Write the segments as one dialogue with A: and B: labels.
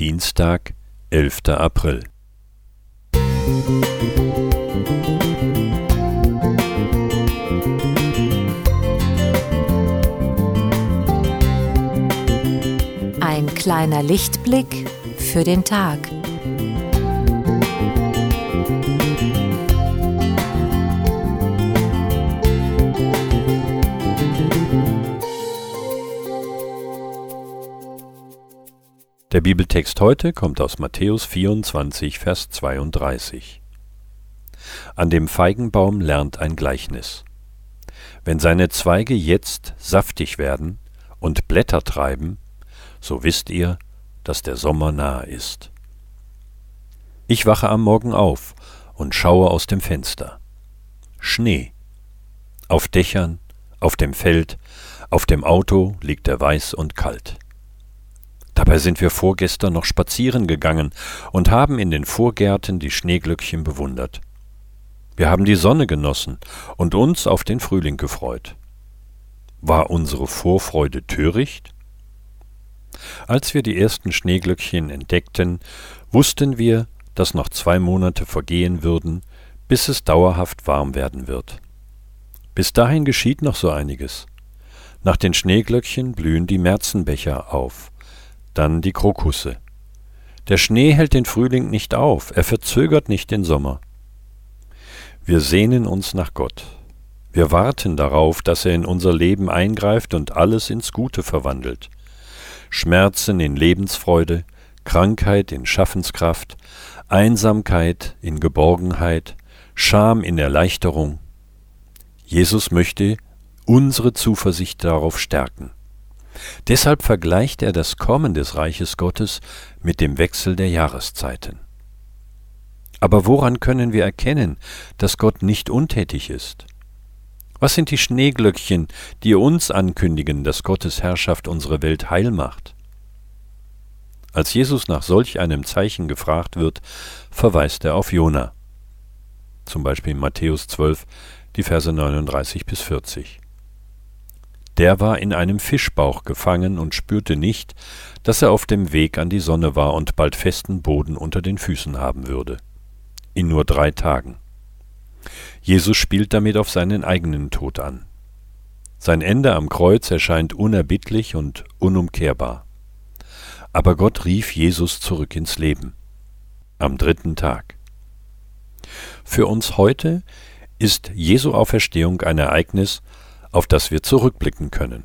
A: Dienstag, 11. April.
B: Ein kleiner Lichtblick für den Tag.
A: Der Bibeltext heute kommt aus Matthäus 24, Vers 32. An dem Feigenbaum lernt ein Gleichnis. Wenn seine Zweige jetzt saftig werden und Blätter treiben, so wisst ihr, dass der Sommer nahe ist. Ich wache am Morgen auf und schaue aus dem Fenster. Schnee. Auf Dächern, auf dem Feld, auf dem Auto liegt er weiß und kalt. Dabei sind wir vorgestern noch spazieren gegangen und haben in den Vorgärten die Schneeglöckchen bewundert. Wir haben die Sonne genossen und uns auf den Frühling gefreut. War unsere Vorfreude töricht? Als wir die ersten Schneeglöckchen entdeckten, wussten wir, dass noch zwei Monate vergehen würden, bis es dauerhaft warm werden wird. Bis dahin geschieht noch so einiges. Nach den Schneeglöckchen blühen die Märzenbecher auf, dann die Krokusse. Der Schnee hält den Frühling nicht auf, er verzögert nicht den Sommer. Wir sehnen uns nach Gott. Wir warten darauf, dass er in unser Leben eingreift und alles ins Gute verwandelt. Schmerzen in Lebensfreude, Krankheit in Schaffenskraft, Einsamkeit in Geborgenheit, Scham in Erleichterung. Jesus möchte unsere Zuversicht darauf stärken. Deshalb vergleicht er das Kommen des Reiches Gottes mit dem Wechsel der Jahreszeiten. Aber woran können wir erkennen, dass Gott nicht untätig ist? Was sind die Schneeglöckchen, die uns ankündigen, dass Gottes Herrschaft unsere Welt heil macht? Als Jesus nach solch einem Zeichen gefragt wird, verweist er auf Jona. Zum Beispiel in Matthäus 12, die Verse 39 bis 40. Der war in einem Fischbauch gefangen und spürte nicht, dass er auf dem Weg an die Sonne war und bald festen Boden unter den Füßen haben würde. In nur drei Tagen. Jesus spielt damit auf seinen eigenen Tod an. Sein Ende am Kreuz erscheint unerbittlich und unumkehrbar. Aber Gott rief Jesus zurück ins Leben. Am dritten Tag. Für uns heute ist Jesu Auferstehung ein Ereignis, auf das wir zurückblicken können.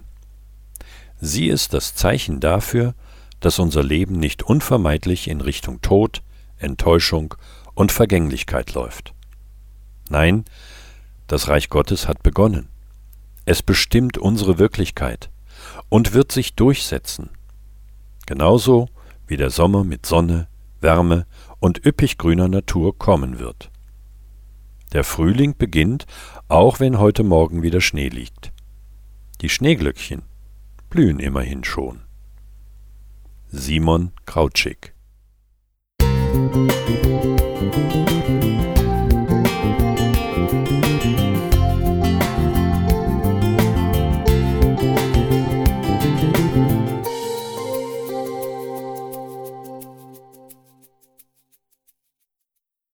A: Sie ist das Zeichen dafür, dass unser Leben nicht unvermeidlich in Richtung Tod, Enttäuschung und Vergänglichkeit läuft. Nein, das Reich Gottes hat begonnen. Es bestimmt unsere Wirklichkeit und wird sich durchsetzen. Genauso wie der Sommer mit Sonne, Wärme und üppig grüner Natur kommen wird. Der Frühling beginnt, auch wenn heute Morgen wieder Schnee liegt. Die Schneeglöckchen blühen immerhin schon. Simon Krautschik
B: Musik